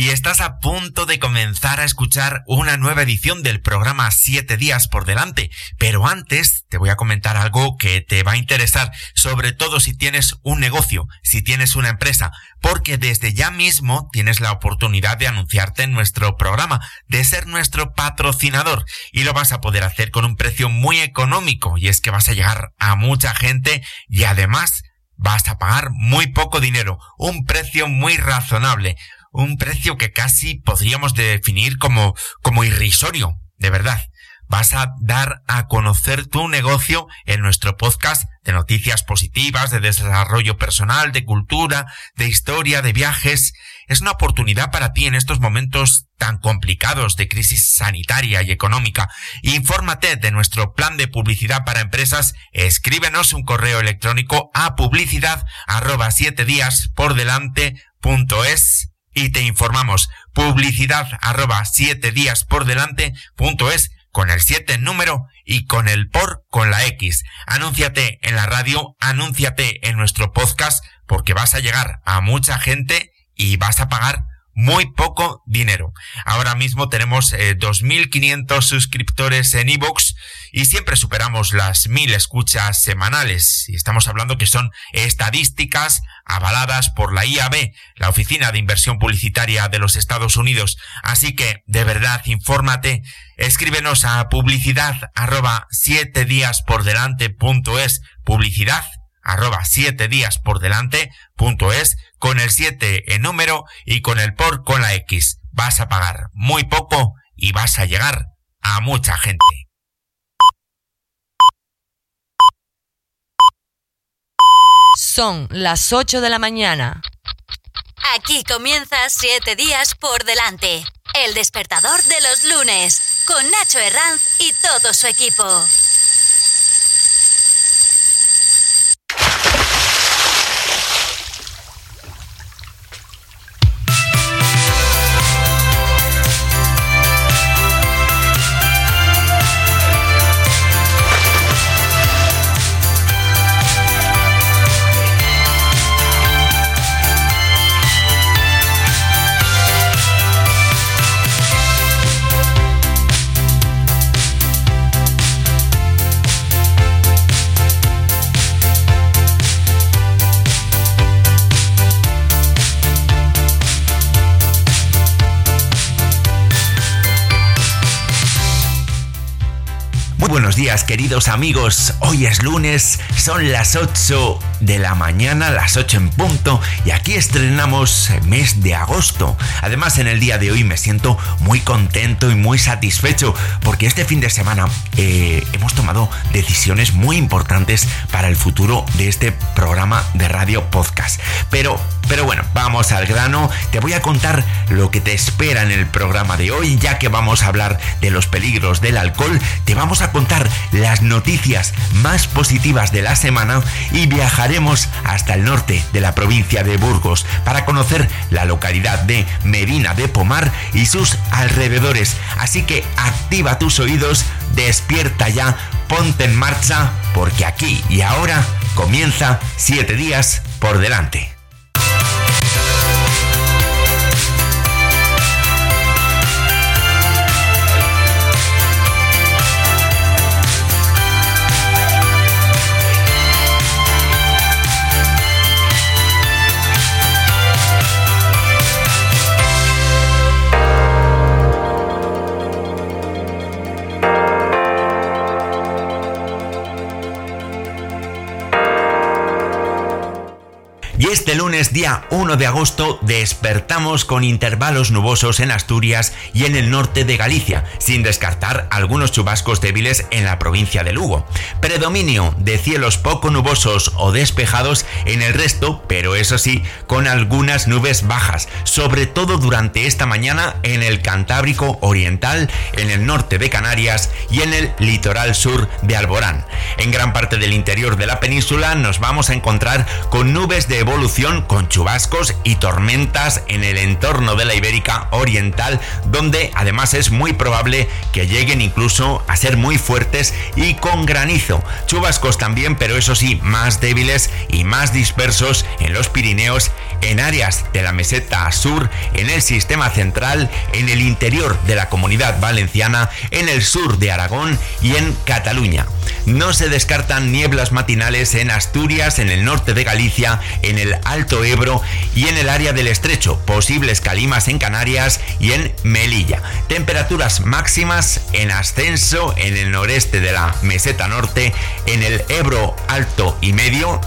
y estás a punto de comenzar a escuchar una nueva edición del programa 7 días por delante. Pero antes te voy a comentar algo que te va a interesar, sobre todo si tienes un negocio, si tienes una empresa, porque desde ya mismo tienes la oportunidad de anunciarte en nuestro programa, de ser nuestro patrocinador y lo vas a poder hacer con un precio muy económico y es que vas a llegar a mucha gente y además vas a pagar muy poco dinero, un precio muy razonable un precio que casi podríamos definir como, como irrisorio, de verdad. Vas a dar a conocer tu negocio en nuestro podcast de noticias positivas, de desarrollo personal, de cultura, de historia, de viajes. Es una oportunidad para ti en estos momentos tan complicados de crisis sanitaria y económica. Infórmate de nuestro plan de publicidad para empresas. Escríbenos un correo electrónico a publicidad arroba siete días por delante es y te informamos publicidad arroba siete días por delante punto es con el 7 en número y con el por con la X. Anúnciate en la radio, anúnciate en nuestro podcast porque vas a llegar a mucha gente y vas a pagar muy poco dinero. Ahora mismo tenemos 2.500 eh, suscriptores en iVoox y siempre superamos las 1.000 escuchas semanales. Y estamos hablando que son estadísticas avaladas por la IAB, la Oficina de Inversión Publicitaria de los Estados Unidos. Así que, de verdad, infórmate. Escríbenos a publicidad arroba 7 días por delante punto es publicidad arroba 7 días por delante punto es con el 7 en número y con el por con la X. Vas a pagar muy poco y vas a llegar a mucha gente. Son las 8 de la mañana. Aquí comienza 7 días por delante. El despertador de los lunes. Con Nacho Herranz y todo su equipo. Queridos amigos, hoy es lunes, son las 8 de la mañana, las 8 en punto, y aquí estrenamos el mes de agosto. Además en el día de hoy me siento muy contento y muy satisfecho porque este fin de semana eh, hemos tomado decisiones muy importantes para el futuro de este programa de radio podcast. Pero pero bueno, vamos al grano. Te voy a contar lo que te espera en el programa de hoy, ya que vamos a hablar de los peligros del alcohol. Te vamos a contar las noticias más positivas de la semana y hasta el norte de la provincia de Burgos para conocer la localidad de Medina de Pomar y sus alrededores. Así que activa tus oídos, despierta ya, ponte en marcha, porque aquí y ahora comienza 7 días por delante. Día 1 de agosto, despertamos con intervalos nubosos en Asturias y en el norte de Galicia, sin descartar algunos chubascos débiles en la provincia de Lugo. Predominio de cielos poco nubosos o despejados en el resto, pero eso sí, con algunas nubes bajas, sobre todo durante esta mañana en el Cantábrico Oriental, en el norte de Canarias y en el litoral sur de Alborán. En gran parte del interior de la península nos vamos a encontrar con nubes de evolución con chubascos y tormentas en el entorno de la Ibérica Oriental, donde además es muy probable que lleguen incluso a ser muy fuertes y con granizo. Chubascos también, pero eso sí, más débiles y más dispersos en los Pirineos, en áreas de la meseta sur, en el sistema central, en el interior de la comunidad valenciana, en el sur de Aragón y en Cataluña. No se descartan nieblas matinales en Asturias, en el norte de Galicia, en el Alto Ebro y en el área del Estrecho, posibles calimas en Canarias y en Melilla. Temperaturas máximas en ascenso en el noreste de la meseta norte, en el Ebro alto y medio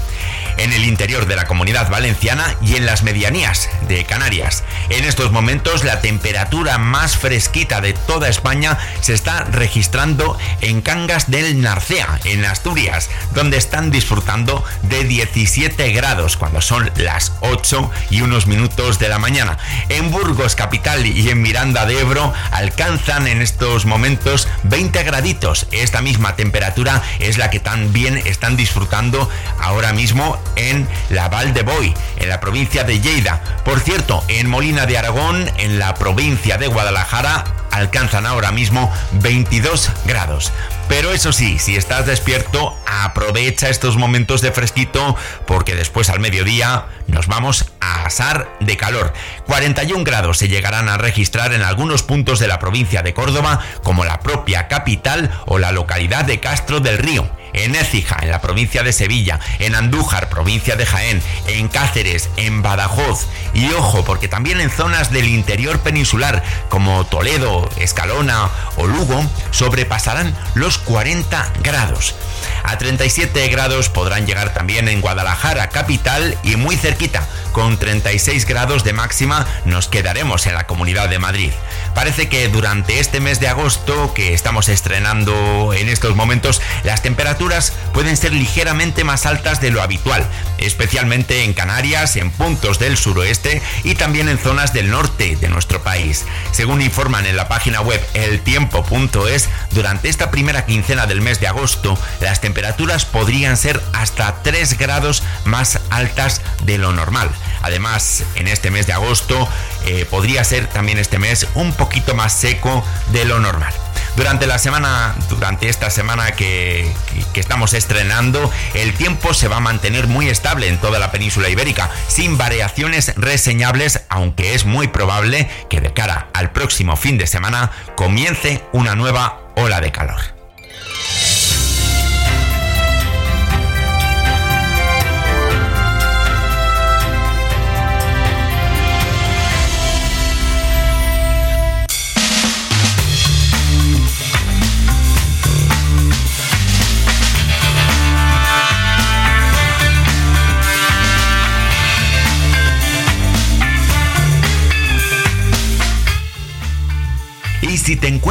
en el interior de la comunidad valenciana y en las medianías de Canarias. En estos momentos la temperatura más fresquita de toda España se está registrando en Cangas del Narcea, en Asturias, donde están disfrutando de 17 grados cuando son las 8 y unos minutos de la mañana. En Burgos capital y en Miranda de Ebro alcanzan en estos momentos 20 graditos. Esta misma temperatura es la que también están disfrutando ahora mismo en la Val de Boy, en la provincia de Lleida. Por cierto, en Molina de Aragón, en la provincia de Guadalajara, alcanzan ahora mismo 22 grados. Pero eso sí, si estás despierto, aprovecha estos momentos de fresquito porque después al mediodía nos vamos a asar de calor. 41 grados se llegarán a registrar en algunos puntos de la provincia de Córdoba, como la propia capital o la localidad de Castro del Río en Écija, en la provincia de Sevilla, en Andújar, provincia de Jaén, en Cáceres, en Badajoz y ojo, porque también en zonas del interior peninsular como Toledo, Escalona o Lugo sobrepasarán los 40 grados. A 37 grados podrán llegar también en Guadalajara, capital y muy cerquita. Con 36 grados de máxima nos quedaremos en la Comunidad de Madrid. Parece que durante este mes de agosto que estamos estrenando en estos momentos, las temperaturas pueden ser ligeramente más altas de lo habitual, especialmente en Canarias, en puntos del suroeste y también en zonas del norte de nuestro país. Según informan en la página web eltiempo.es, durante esta primera quincena del mes de agosto, las temperaturas podrían ser hasta 3 grados más altas de lo normal. Además, en este mes de agosto eh, podría ser también este mes un poquito más seco de lo normal. Durante la semana, durante esta semana que, que, estamos estrenando, el tiempo se va a mantener muy estable en toda la península ibérica, sin variaciones reseñables, aunque es muy probable que de cara al próximo fin de semana comience una nueva ola de calor.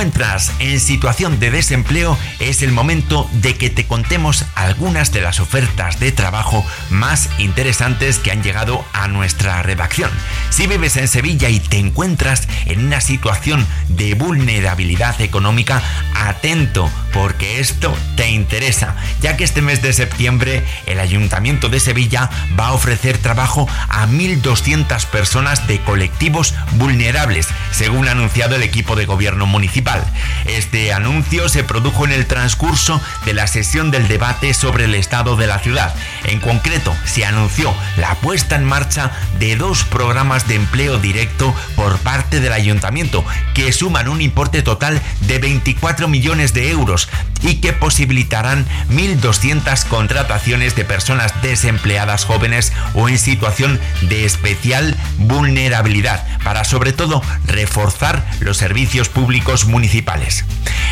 Encuentras en situación de desempleo, es el momento de que te contemos algunas de las ofertas de trabajo más interesantes que han llegado a nuestra redacción. Si vives en Sevilla y te encuentras en una situación de vulnerabilidad económica, atento porque esto te interesa, ya que este mes de septiembre el Ayuntamiento de Sevilla va a ofrecer trabajo a 1.200 personas de colectivos vulnerables, según ha anunciado el equipo de gobierno municipal. Este anuncio se produjo en el transcurso de la sesión del debate sobre el estado de la ciudad. En concreto, se anunció la puesta en marcha de dos programas de empleo directo por parte del ayuntamiento, que suman un importe total de 24 millones de euros y que posibilitarán 1.200 contrataciones de personas desempleadas jóvenes o en situación de especial vulnerabilidad, para sobre todo reforzar los servicios públicos municipales.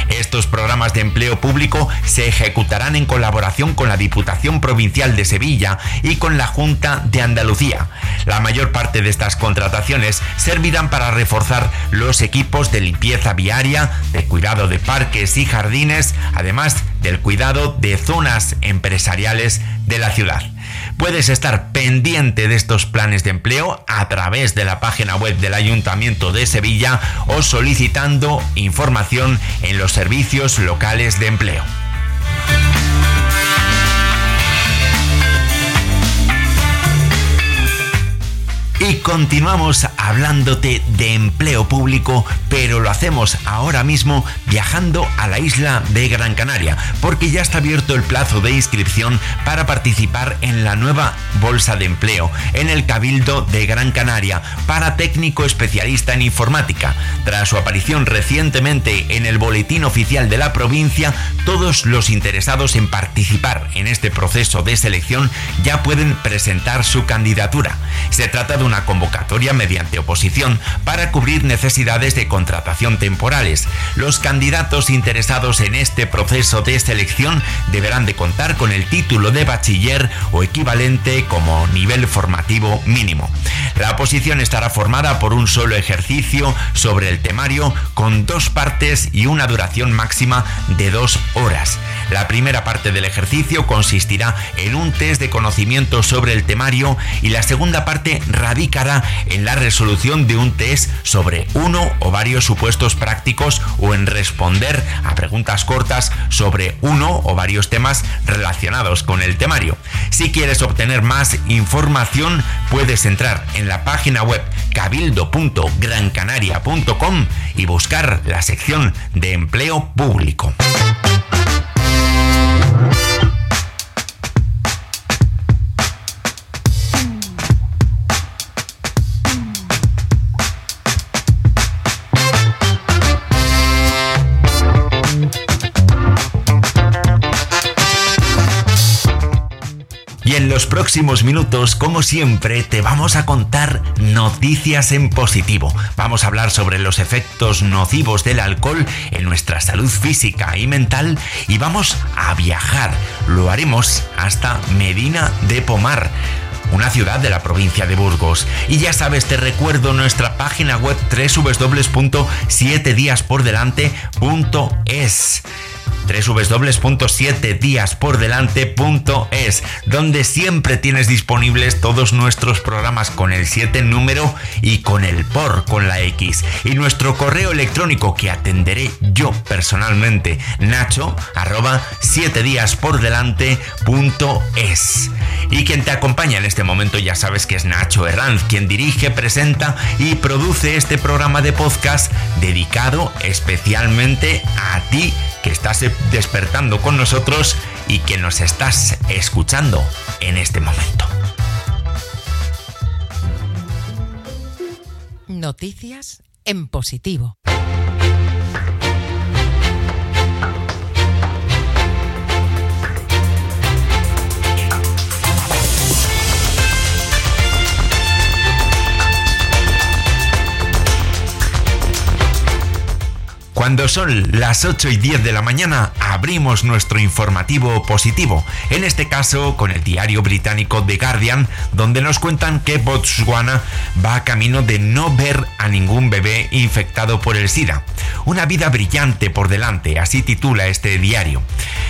Estos programas de empleo público se ejecutarán en colaboración con la Diputación Provincial de Sevilla y con la Junta de Andalucía. La mayor parte de estas contrataciones servirán para reforzar los equipos de limpieza viaria, de cuidado de parques y jardines, además del cuidado de zonas empresariales de la ciudad. Puedes estar pendiente de estos planes de empleo a través de la página web del Ayuntamiento de Sevilla o solicitando información en los servicios locales de empleo. Y continuamos hablándote de empleo público, pero lo hacemos ahora mismo viajando a la isla de Gran Canaria, porque ya está abierto el plazo de inscripción para participar en la nueva bolsa de empleo en el Cabildo de Gran Canaria para técnico especialista en informática. Tras su aparición recientemente en el boletín oficial de la provincia, todos los interesados en participar en este proceso de selección ya pueden presentar su candidatura. Se trata de una convocatoria mediante oposición para cubrir necesidades de contratación temporales. Los candidatos interesados en este proceso de selección deberán de contar con el título de bachiller o equivalente como nivel formativo mínimo. La oposición estará formada por un solo ejercicio sobre el temario con dos partes y una duración máxima de dos horas. La primera parte del ejercicio consistirá en un test de conocimiento sobre el temario y la segunda parte radicará en la resolución de un test sobre uno o varios supuestos prácticos o en responder a preguntas cortas sobre uno o varios temas relacionados con el temario. Si quieres obtener más información, puedes entrar en la página web cabildo.grancanaria.com y buscar la sección de empleo público. Los próximos minutos, como siempre, te vamos a contar noticias en positivo. Vamos a hablar sobre los efectos nocivos del alcohol en nuestra salud física y mental y vamos a viajar. Lo haremos hasta Medina de Pomar una ciudad de la provincia de Burgos. Y ya sabes, te recuerdo nuestra página web www.7diaspordelante.es www.7diaspordelante.es, donde siempre tienes disponibles todos nuestros programas con el 7 número y con el por, con la X. Y nuestro correo electrónico que atenderé yo personalmente, nacho, arroba 7 es Y quien te acompaña en este momento ya sabes que es Nacho Herranz, quien dirige, presenta y produce este programa de podcast dedicado especialmente a ti que estás despertando con nosotros y que nos estás escuchando en este momento. Noticias en positivo. Cuando son las 8 y 10 de la mañana, abrimos nuestro informativo positivo, en este caso con el diario británico The Guardian, donde nos cuentan que Botswana va a camino de no ver a ningún bebé infectado por el SIDA. Una vida brillante por delante, así titula este diario.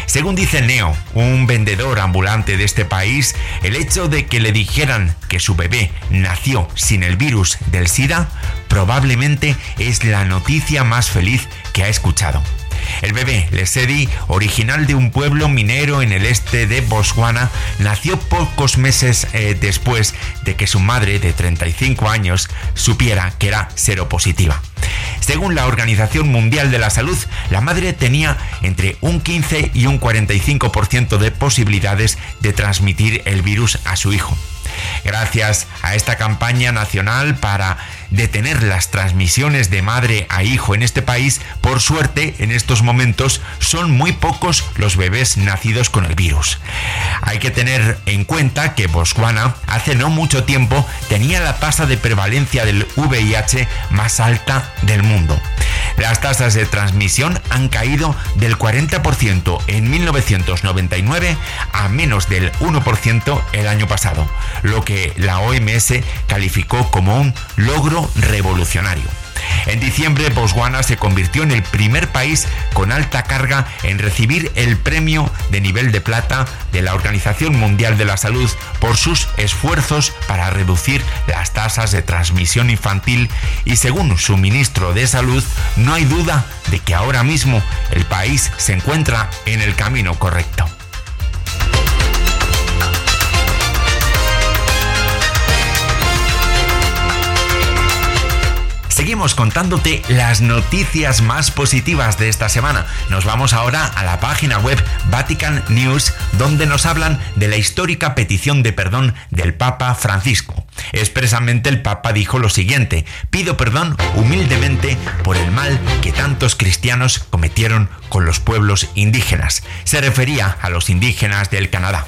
Según dice Neo, un vendedor ambulante de este país, el hecho de que le dijeran que su bebé nació sin el virus del SIDA probablemente es la noticia más feliz que ha escuchado. El bebé Lesedi, original de un pueblo minero en el este de Botswana, nació pocos meses eh, después de que su madre de 35 años supiera que era seropositiva. Según la Organización Mundial de la Salud, la madre tenía entre un 15 y un 45% de posibilidades de transmitir el virus a su hijo. Gracias a esta campaña nacional para detener las transmisiones de madre a hijo en este país, por suerte en estos momentos son muy pocos los bebés nacidos con el virus. Hay que tener en cuenta que Botswana hace no mucho tiempo tenía la tasa de prevalencia del VIH más alta del mundo. Las tasas de transmisión han caído del 40% en 1999 a menos del 1% el año pasado, lo que la OMS calificó como un logro revolucionario. En diciembre, Botswana se convirtió en el primer país con alta carga en recibir el premio de nivel de plata de la Organización Mundial de la Salud por sus esfuerzos para reducir las tasas de transmisión infantil y según su ministro de Salud, no hay duda de que ahora mismo el país se encuentra en el camino correcto. Seguimos contándote las noticias más positivas de esta semana. Nos vamos ahora a la página web Vatican News, donde nos hablan de la histórica petición de perdón del Papa Francisco. Expresamente el Papa dijo lo siguiente, pido perdón humildemente por el mal que tantos cristianos cometieron con los pueblos indígenas. Se refería a los indígenas del Canadá.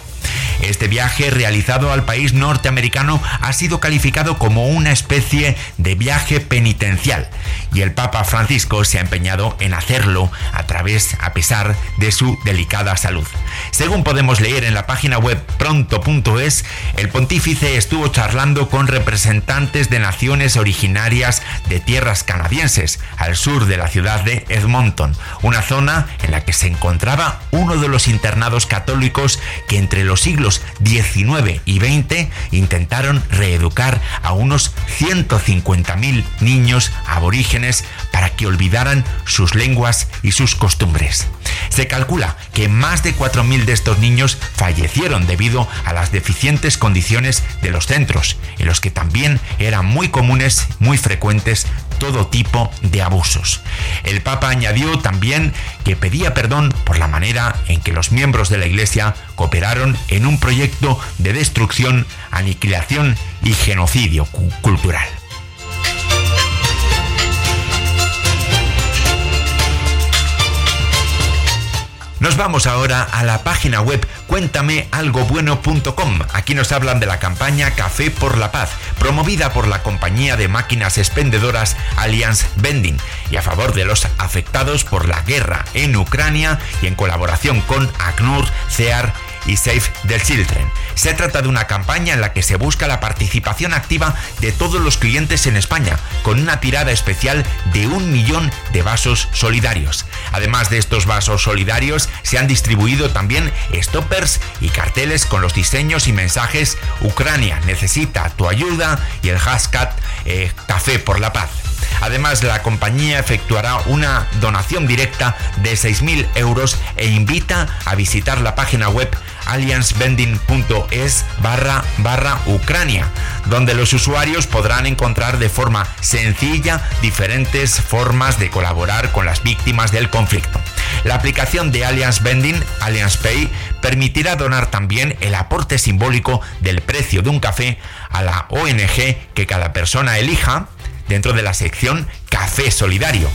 Este viaje realizado al país norteamericano ha sido calificado como una especie de viaje penitencial y el Papa Francisco se ha empeñado en hacerlo a través, a pesar de su delicada salud. Según podemos leer en la página web pronto.es, el pontífice estuvo charlando con representantes de naciones originarias de tierras canadienses al sur de la ciudad de Edmonton, una zona en la que se encontraba uno de los internados católicos que entre los siglos 19 y 20 intentaron reeducar a unos 150.000 niños aborígenes para que olvidaran sus lenguas y sus costumbres. Se calcula que más de 4.000 de estos niños fallecieron debido a las deficientes condiciones de los centros, en los que también eran muy comunes, muy frecuentes todo tipo de abusos. El Papa añadió también que pedía perdón por la manera en que los miembros de la Iglesia cooperaron en un proyecto de destrucción, aniquilación y genocidio cultural. Nos vamos ahora a la página web cuéntamealgobueno.com. Aquí nos hablan de la campaña Café por la Paz, promovida por la compañía de máquinas expendedoras Allianz Vending y a favor de los afectados por la guerra en Ucrania y en colaboración con ACNUR, CEAR y Save the Children. Se trata de una campaña en la que se busca la participación activa de todos los clientes en España, con una tirada especial de un millón de vasos solidarios. Además de estos vasos solidarios, se han distribuido también stoppers y carteles con los diseños y mensajes Ucrania necesita tu ayuda y el hashtag eh, Café por la Paz. Además, la compañía efectuará una donación directa de 6.000 euros e invita a visitar la página web alliancebending.es barra barra Ucrania, donde los usuarios podrán encontrar de forma sencilla diferentes formas de colaborar con las víctimas del conflicto. La aplicación de Allianz Vending, Allianz Pay, permitirá donar también el aporte simbólico del precio de un café a la ONG que cada persona elija dentro de la sección Café Solidario.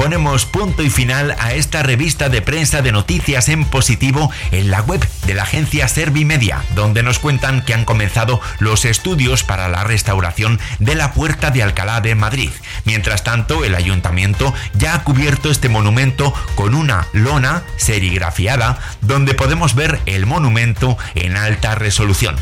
Ponemos punto y final a esta revista de prensa de noticias en positivo en la web de la agencia Servimedia, donde nos cuentan que han comenzado los estudios para la restauración de la Puerta de Alcalá de Madrid. Mientras tanto, el ayuntamiento ya ha cubierto este monumento con una lona serigrafiada donde podemos ver el monumento en alta resolución.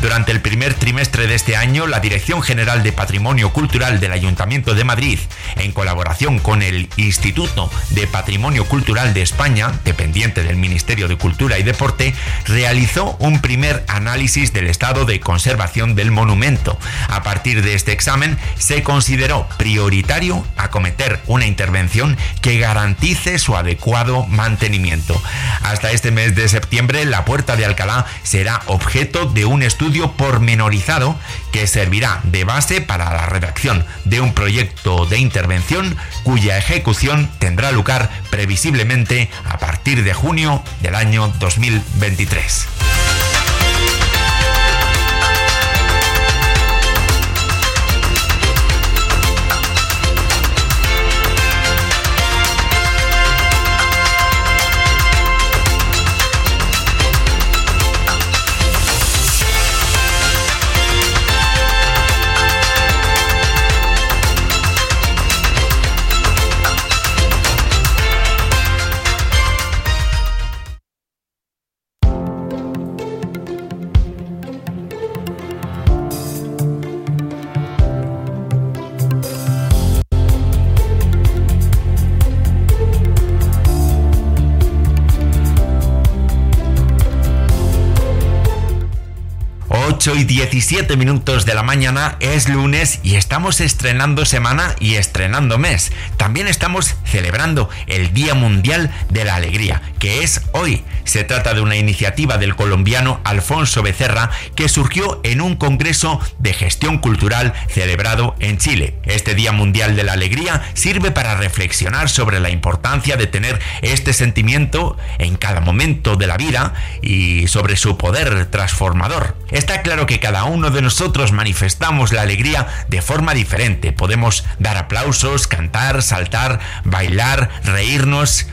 Durante el primer trimestre de este año, la Dirección General de Patrimonio Cultural del Ayuntamiento de Madrid, en colaboración con el Instituto de Patrimonio Cultural de España, dependiente del Ministerio de Cultura y Deporte, realizó un primer análisis del estado de conservación del monumento. A partir de este examen, se consideró prioritario acometer una intervención que garantice su adecuado mantenimiento. Hasta este mes de septiembre, la Puerta de Alcalá será objeto de un estudio pormenorizado que servirá de base para la redacción de un proyecto de intervención cuya ejecución tendrá lugar previsiblemente a partir de junio del año 2023. 17 minutos de la mañana es lunes y estamos estrenando semana y estrenando mes. También estamos celebrando el Día Mundial de la Alegría, que es hoy. Se trata de una iniciativa del colombiano Alfonso Becerra que surgió en un congreso de gestión cultural celebrado en Chile. Este Día Mundial de la Alegría sirve para reflexionar sobre la importancia de tener este sentimiento en cada momento de la vida y sobre su poder transformador. Está claro que cada uno de nosotros manifestamos la alegría de forma diferente. Podemos dar aplausos, cantar, saltar, bailar, reírnos.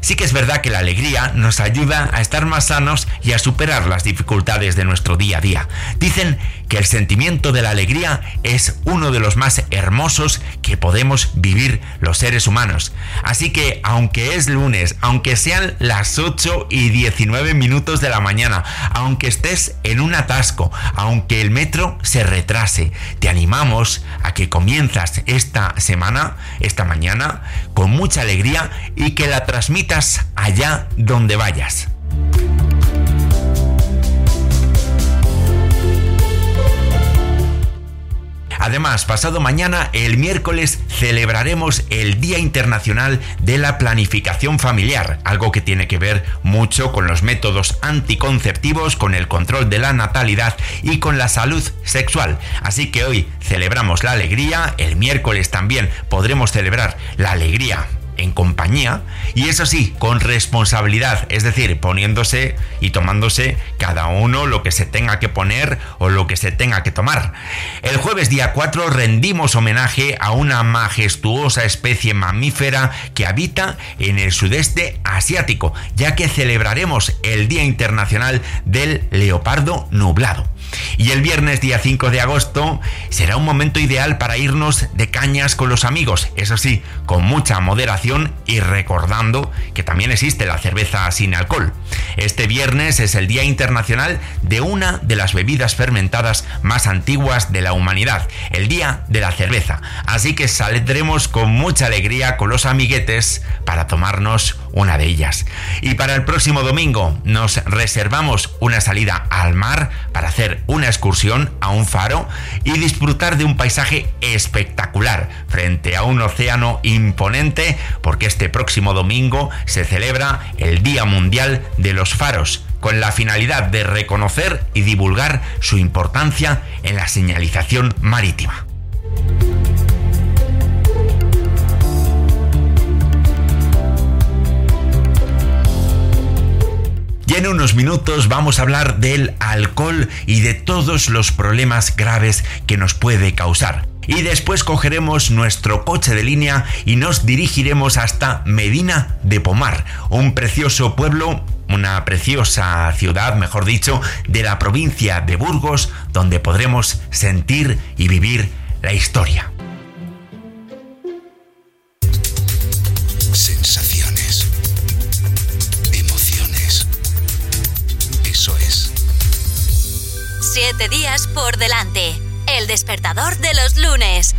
Sí que es verdad que la alegría nos ayuda a estar más sanos y a superar las dificultades de nuestro día a día. Dicen que el sentimiento de la alegría es uno de los más hermosos que podemos vivir los seres humanos. Así que aunque es lunes, aunque sean las 8 y 19 minutos de la mañana, aunque estés en un atasco, aunque el metro se retrase, te animamos a que comienzas esta semana, esta mañana, con mucha alegría y que la transmitas allá donde vayas. Además, pasado mañana, el miércoles, celebraremos el Día Internacional de la Planificación Familiar, algo que tiene que ver mucho con los métodos anticonceptivos, con el control de la natalidad y con la salud sexual. Así que hoy celebramos la alegría, el miércoles también podremos celebrar la alegría en compañía y eso sí, con responsabilidad, es decir, poniéndose y tomándose cada uno lo que se tenga que poner o lo que se tenga que tomar. El jueves día 4 rendimos homenaje a una majestuosa especie mamífera que habita en el sudeste asiático, ya que celebraremos el Día Internacional del Leopardo Nublado. Y el viernes día 5 de agosto será un momento ideal para irnos de cañas con los amigos, eso sí, con mucha moderación y recordando que también existe la cerveza sin alcohol. Este viernes es el Día Internacional de una de las bebidas fermentadas más antiguas de la humanidad, el Día de la Cerveza. Así que saldremos con mucha alegría con los amiguetes para tomarnos una de ellas. Y para el próximo domingo nos reservamos una salida al mar para hacer una excursión a un faro y disfrutar de un paisaje espectacular frente a un océano imponente porque este próximo domingo se celebra el Día Mundial de los Faros con la finalidad de reconocer y divulgar su importancia en la señalización marítima. En unos minutos vamos a hablar del alcohol y de todos los problemas graves que nos puede causar. Y después cogeremos nuestro coche de línea y nos dirigiremos hasta Medina de Pomar, un precioso pueblo una preciosa ciudad, mejor dicho, de la provincia de Burgos, donde podremos sentir y vivir la historia. Siete días por delante. El despertador de los lunes.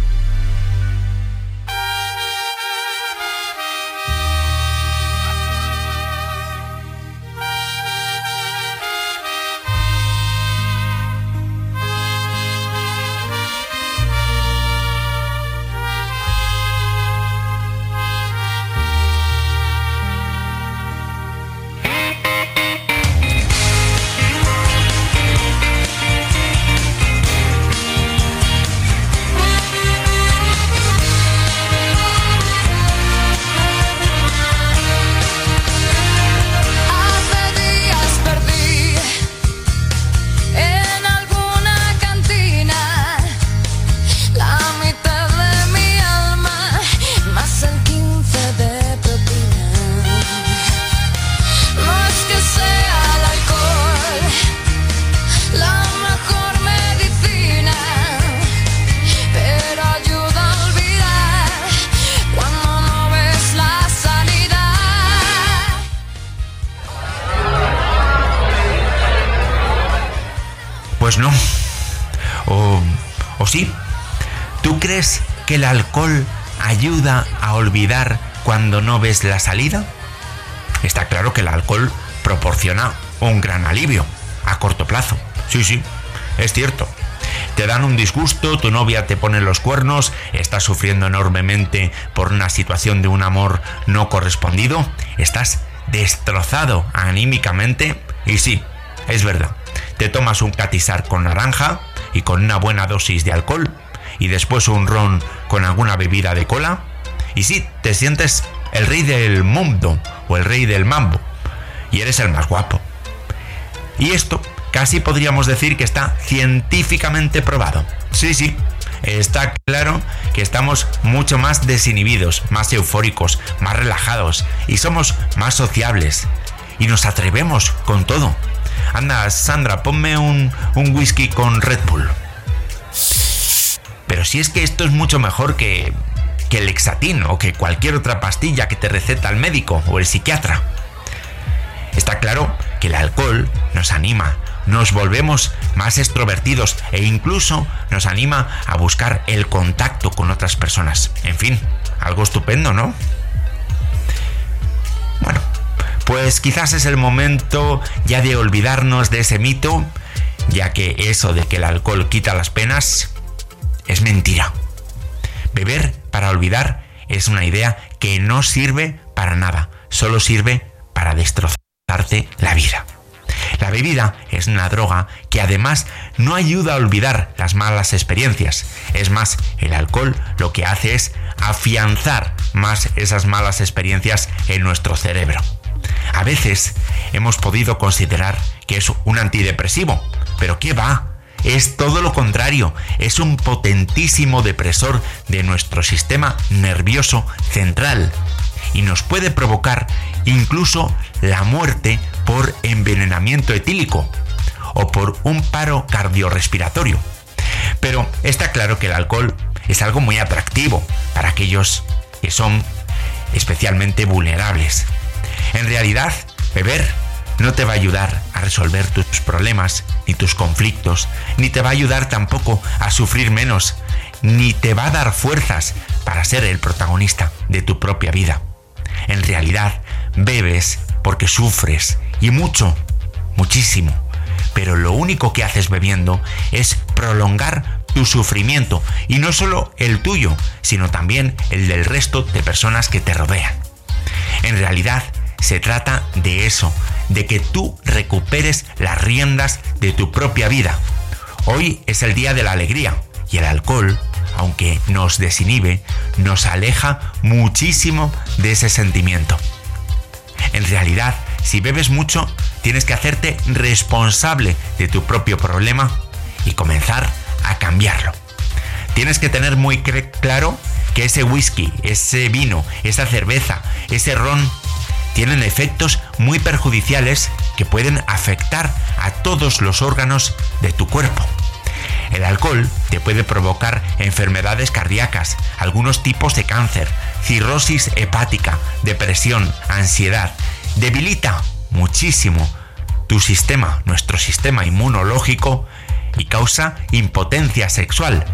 El alcohol ayuda a olvidar cuando no ves la salida? Está claro que el alcohol proporciona un gran alivio a corto plazo. Sí, sí. es cierto. Te dan un disgusto, tu novia te pone los cuernos, estás sufriendo enormemente por una situación de un amor no correspondido, estás destrozado anímicamente y sí, es verdad. Te tomas un catizar con naranja y con una buena dosis de alcohol y después un ron con alguna bebida de cola y sí, te sientes el rey del mundo o el rey del mambo y eres el más guapo. Y esto casi podríamos decir que está científicamente probado. Sí, sí, está claro que estamos mucho más desinhibidos, más eufóricos, más relajados y somos más sociables. Y nos atrevemos con todo. Anda, Sandra, ponme un, un whisky con Red Bull. Pero si es que esto es mucho mejor que, el Exatín o que cualquier otra pastilla que te receta el médico o el psiquiatra. Está claro que el alcohol nos anima, nos volvemos más extrovertidos e incluso nos anima a buscar el contacto con otras personas. En fin, algo estupendo, ¿no? Bueno, pues quizás es el momento ya de olvidarnos de ese mito, ya que eso de que el alcohol quita las penas es mentira. Beber para olvidar es una idea que no sirve para nada, solo sirve para destrozarte la vida. La bebida es una droga que además no ayuda a olvidar las malas experiencias. Es más, el alcohol lo que hace es afianzar más esas malas experiencias en nuestro cerebro. A veces hemos podido considerar que es un antidepresivo, pero ¿qué va? Es todo lo contrario, es un potentísimo depresor de nuestro sistema nervioso central y nos puede provocar incluso la muerte por envenenamiento etílico o por un paro cardiorrespiratorio. Pero está claro que el alcohol es algo muy atractivo para aquellos que son especialmente vulnerables. En realidad, beber no te va a ayudar a resolver tus problemas ni tus conflictos, ni te va a ayudar tampoco a sufrir menos, ni te va a dar fuerzas para ser el protagonista de tu propia vida. En realidad, bebes porque sufres y mucho, muchísimo. Pero lo único que haces bebiendo es prolongar tu sufrimiento y no solo el tuyo, sino también el del resto de personas que te rodean. En realidad, se trata de eso, de que tú recuperes las riendas de tu propia vida. Hoy es el día de la alegría y el alcohol aunque nos desinhibe, nos aleja muchísimo de ese sentimiento. En realidad, si bebes mucho, tienes que hacerte responsable de tu propio problema y comenzar a cambiarlo. Tienes que tener muy claro que ese whisky, ese vino, esa cerveza, ese ron, tienen efectos muy perjudiciales que pueden afectar a todos los órganos de tu cuerpo. El alcohol te puede provocar enfermedades cardíacas, algunos tipos de cáncer, cirrosis hepática, depresión, ansiedad. Debilita muchísimo tu sistema, nuestro sistema inmunológico y causa impotencia sexual.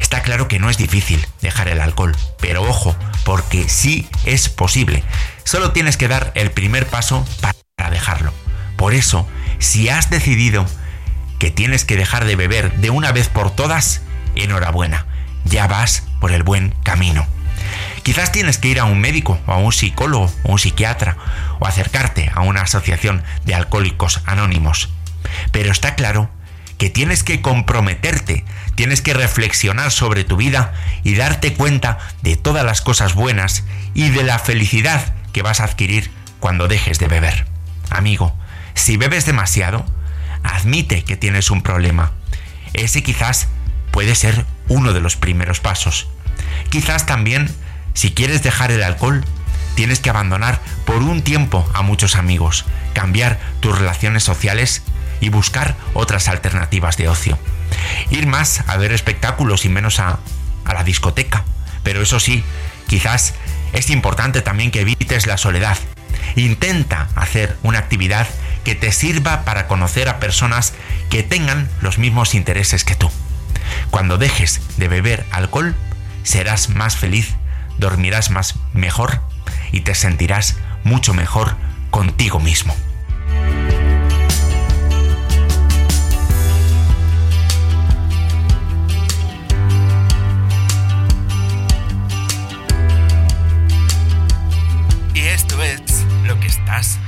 Está claro que no es difícil dejar el alcohol, pero ojo, porque sí es posible. Solo tienes que dar el primer paso para dejarlo. Por eso, si has decidido que tienes que dejar de beber de una vez por todas, enhorabuena, ya vas por el buen camino. Quizás tienes que ir a un médico a un psicólogo o un psiquiatra o acercarte a una asociación de alcohólicos anónimos. Pero está claro que tienes que comprometerte, tienes que reflexionar sobre tu vida y darte cuenta de todas las cosas buenas y de la felicidad que vas a adquirir cuando dejes de beber. Amigo, si bebes demasiado, admite que tienes un problema. Ese quizás puede ser uno de los primeros pasos. Quizás también, si quieres dejar el alcohol, tienes que abandonar por un tiempo a muchos amigos, cambiar tus relaciones sociales y buscar otras alternativas de ocio. Ir más a ver espectáculos y menos a, a la discoteca. Pero eso sí, quizás es importante también que evites la soledad. Intenta hacer una actividad que te sirva para conocer a personas que tengan los mismos intereses que tú. Cuando dejes de beber alcohol, serás más feliz, dormirás más mejor y te sentirás mucho mejor contigo mismo.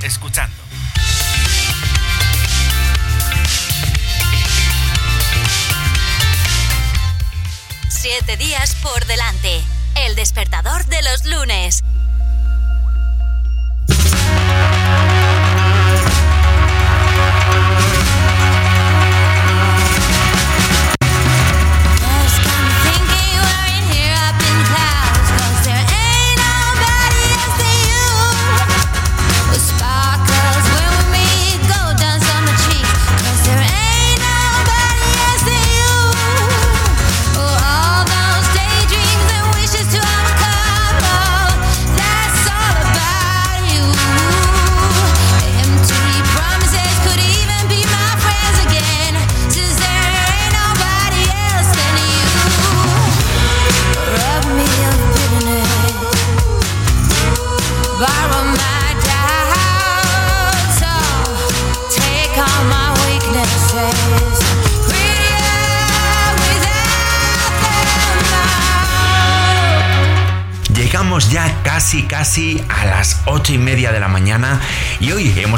Escuchando. Siete días por delante. El despertador de los lunes.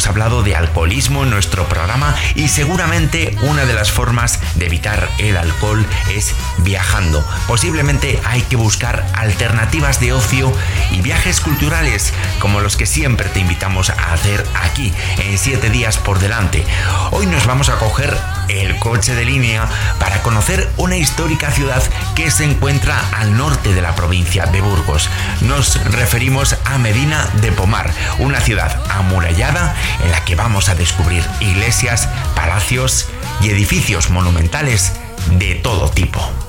Hablado de alcoholismo en nuestro programa y seguramente una de las formas de evitar el alcohol es viajando. Posiblemente hay que buscar alternativas de ocio y viajes culturales como los que siempre te invitamos a hacer aquí en siete días por delante. Hoy nos vamos a coger el coche de línea para conocer una histórica ciudad que se encuentra al norte de la provincia de Burgos. Nos referimos a Medina de Pomar, una ciudad amurallada en la que vamos a descubrir iglesias, palacios y edificios monumentales de todo tipo.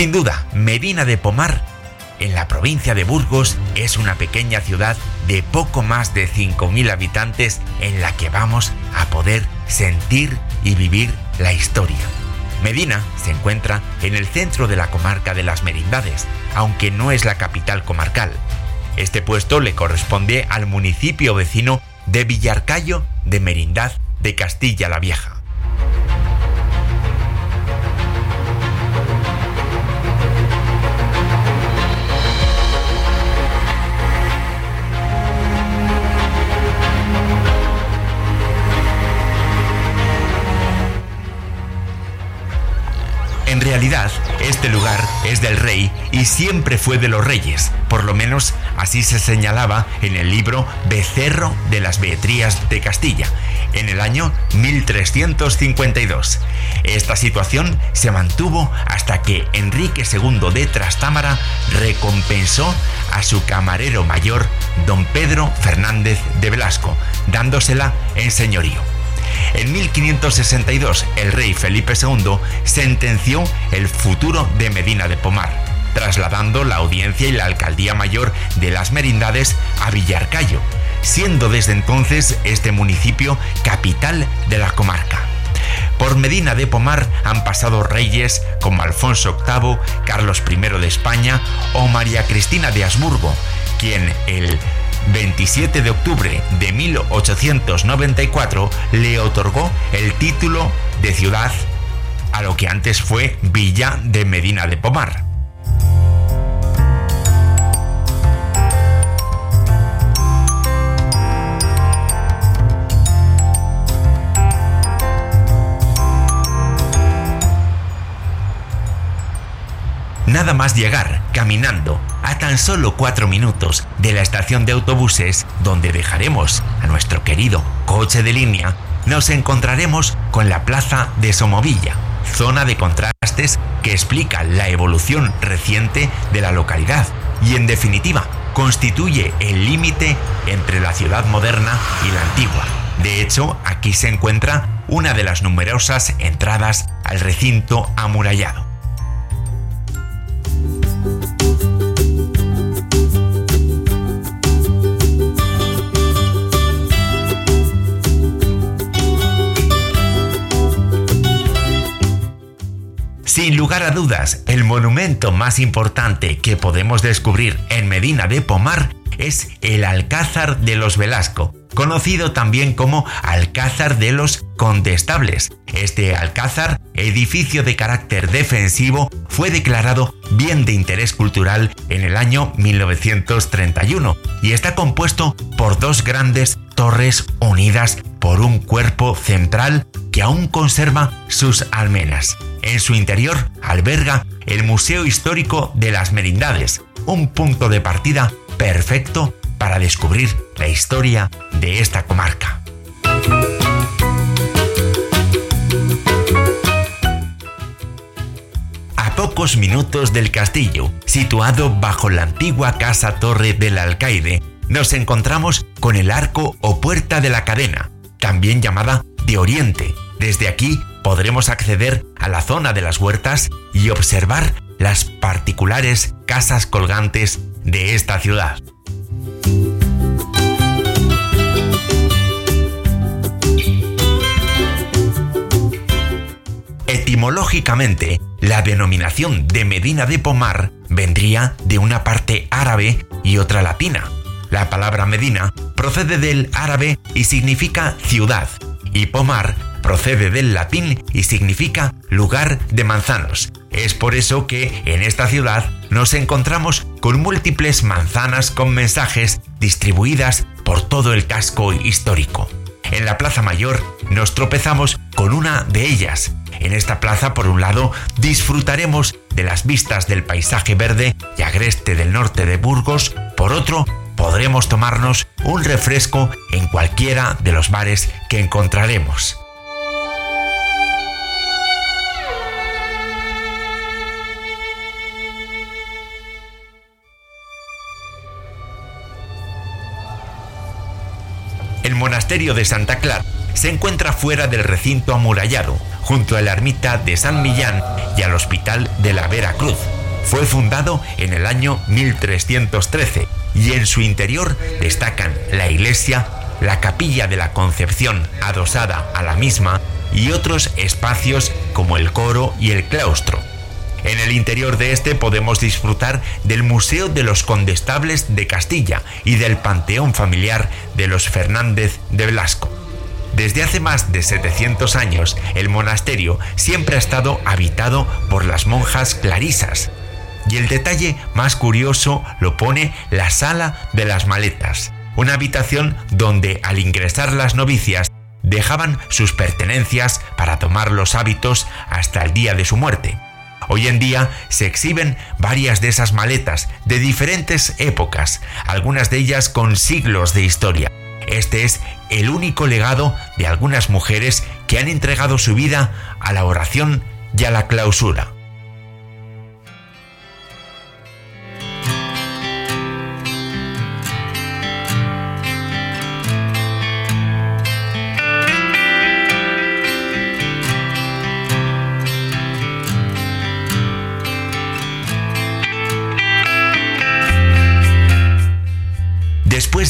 Sin duda, Medina de Pomar, en la provincia de Burgos, es una pequeña ciudad de poco más de 5.000 habitantes en la que vamos a poder sentir y vivir la historia. Medina se encuentra en el centro de la comarca de las Merindades, aunque no es la capital comarcal. Este puesto le corresponde al municipio vecino de Villarcayo de Merindad de Castilla la Vieja. Del rey y siempre fue de los reyes, por lo menos así se señalaba en el libro Becerro de las Beatrías de Castilla, en el año 1352. Esta situación se mantuvo hasta que Enrique II de Trastámara recompensó a su camarero mayor, don Pedro Fernández de Velasco, dándosela en señorío. En 1562, el rey Felipe II sentenció el futuro de Medina de Pomar, trasladando la audiencia y la alcaldía mayor de las merindades a Villarcayo, siendo desde entonces este municipio capital de la comarca. Por Medina de Pomar han pasado reyes como Alfonso VIII, Carlos I de España o María Cristina de Habsburgo, quien el 27 de octubre de 1894 le otorgó el título de ciudad a lo que antes fue Villa de Medina de Pomar. Nada más llegar, caminando, a tan solo cuatro minutos de la estación de autobuses donde dejaremos a nuestro querido coche de línea, nos encontraremos con la plaza de Somovilla, zona de contrastes que explica la evolución reciente de la localidad y en definitiva constituye el límite entre la ciudad moderna y la antigua. De hecho, aquí se encuentra una de las numerosas entradas al recinto amurallado. Sin lugar a dudas, el monumento más importante que podemos descubrir en Medina de Pomar es el Alcázar de los Velasco, conocido también como Alcázar de los Condestables. Este alcázar, edificio de carácter defensivo, fue declarado bien de interés cultural en el año 1931 y está compuesto por dos grandes torres unidas por un cuerpo central que aún conserva sus almenas. En su interior alberga el Museo Histórico de las Merindades, un punto de partida perfecto para descubrir la historia de esta comarca. A pocos minutos del castillo, situado bajo la antigua casa torre del alcaide, nos encontramos con el arco o puerta de la cadena, también llamada de Oriente. Desde aquí podremos acceder a la zona de las huertas y observar las particulares casas colgantes de esta ciudad. Etimológicamente, la denominación de Medina de Pomar vendría de una parte árabe y otra latina. La palabra Medina procede del árabe y significa ciudad, y Pomar procede del latín y significa lugar de manzanos. Es por eso que en esta ciudad nos encontramos con múltiples manzanas con mensajes distribuidas por todo el casco histórico. En la Plaza Mayor nos tropezamos con una de ellas. En esta plaza, por un lado, disfrutaremos de las vistas del paisaje verde y agreste del norte de Burgos, por otro, podremos tomarnos un refresco en cualquiera de los bares que encontraremos. El monasterio de Santa Clara se encuentra fuera del recinto amurallado, junto a la ermita de San Millán y al Hospital de la Vera Cruz. Fue fundado en el año 1313 y en su interior destacan la iglesia, la capilla de la Concepción adosada a la misma y otros espacios como el coro y el claustro. En el interior de este podemos disfrutar del Museo de los Condestables de Castilla y del Panteón Familiar de los Fernández de Velasco. Desde hace más de 700 años, el monasterio siempre ha estado habitado por las monjas clarisas. Y el detalle más curioso lo pone la sala de las maletas, una habitación donde al ingresar las novicias dejaban sus pertenencias para tomar los hábitos hasta el día de su muerte. Hoy en día se exhiben varias de esas maletas de diferentes épocas, algunas de ellas con siglos de historia. Este es el único legado de algunas mujeres que han entregado su vida a la oración y a la clausura.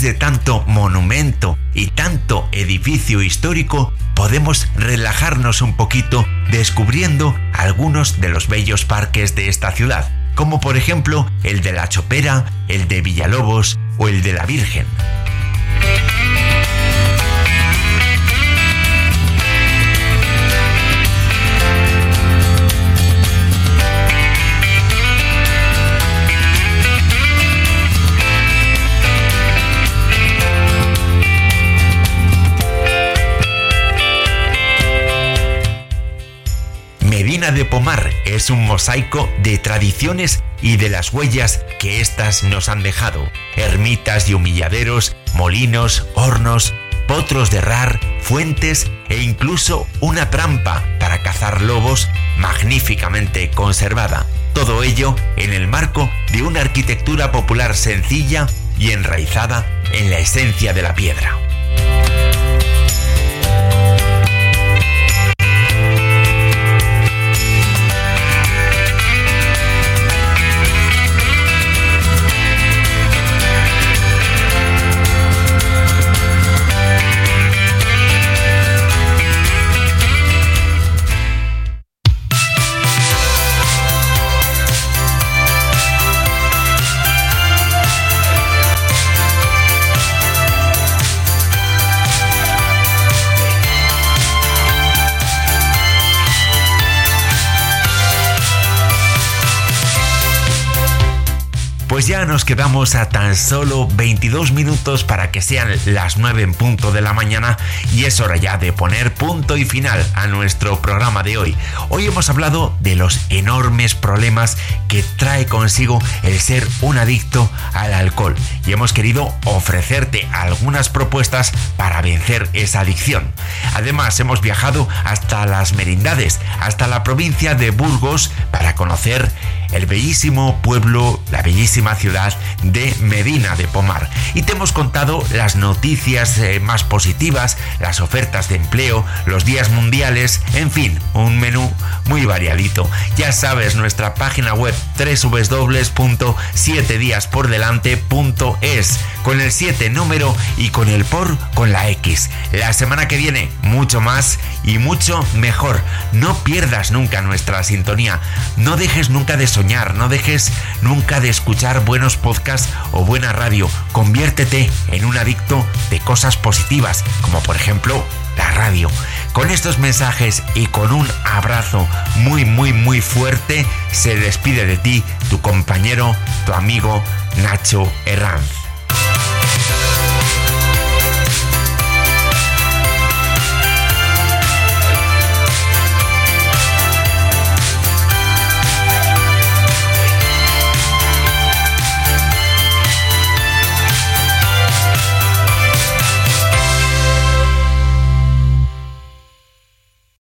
De tanto monumento y tanto edificio histórico, podemos relajarnos un poquito descubriendo algunos de los bellos parques de esta ciudad, como por ejemplo el de la Chopera, el de Villalobos o el de la Virgen. De Pomar es un mosaico de tradiciones y de las huellas que éstas nos han dejado. Ermitas y humilladeros, molinos, hornos, potros de rar, fuentes e incluso una trampa para cazar lobos magníficamente conservada. Todo ello en el marco de una arquitectura popular sencilla y enraizada en la esencia de la piedra. Pues ya nos quedamos a tan solo 22 minutos para que sean las 9 en punto de la mañana y es hora ya de poner punto y final a nuestro programa de hoy. Hoy hemos hablado de los enormes problemas que trae consigo el ser un adicto al alcohol y hemos querido ofrecerte algunas propuestas para vencer esa adicción. Además hemos viajado hasta las merindades, hasta la provincia de Burgos para conocer el bellísimo pueblo, la bellísima ciudad de Medina de Pomar. Y te hemos contado las noticias eh, más positivas, las ofertas de empleo, los días mundiales, en fin, un menú muy variadito. Ya sabes, nuestra página web www.7diaspordelante.es con el 7 número y con el por con la X. La semana que viene, mucho más y mucho mejor. No pierdas nunca nuestra sintonía. No dejes nunca de no dejes nunca de escuchar buenos podcasts o buena radio. Conviértete en un adicto de cosas positivas, como por ejemplo la radio. Con estos mensajes y con un abrazo muy, muy, muy fuerte, se despide de ti tu compañero, tu amigo Nacho Herranz.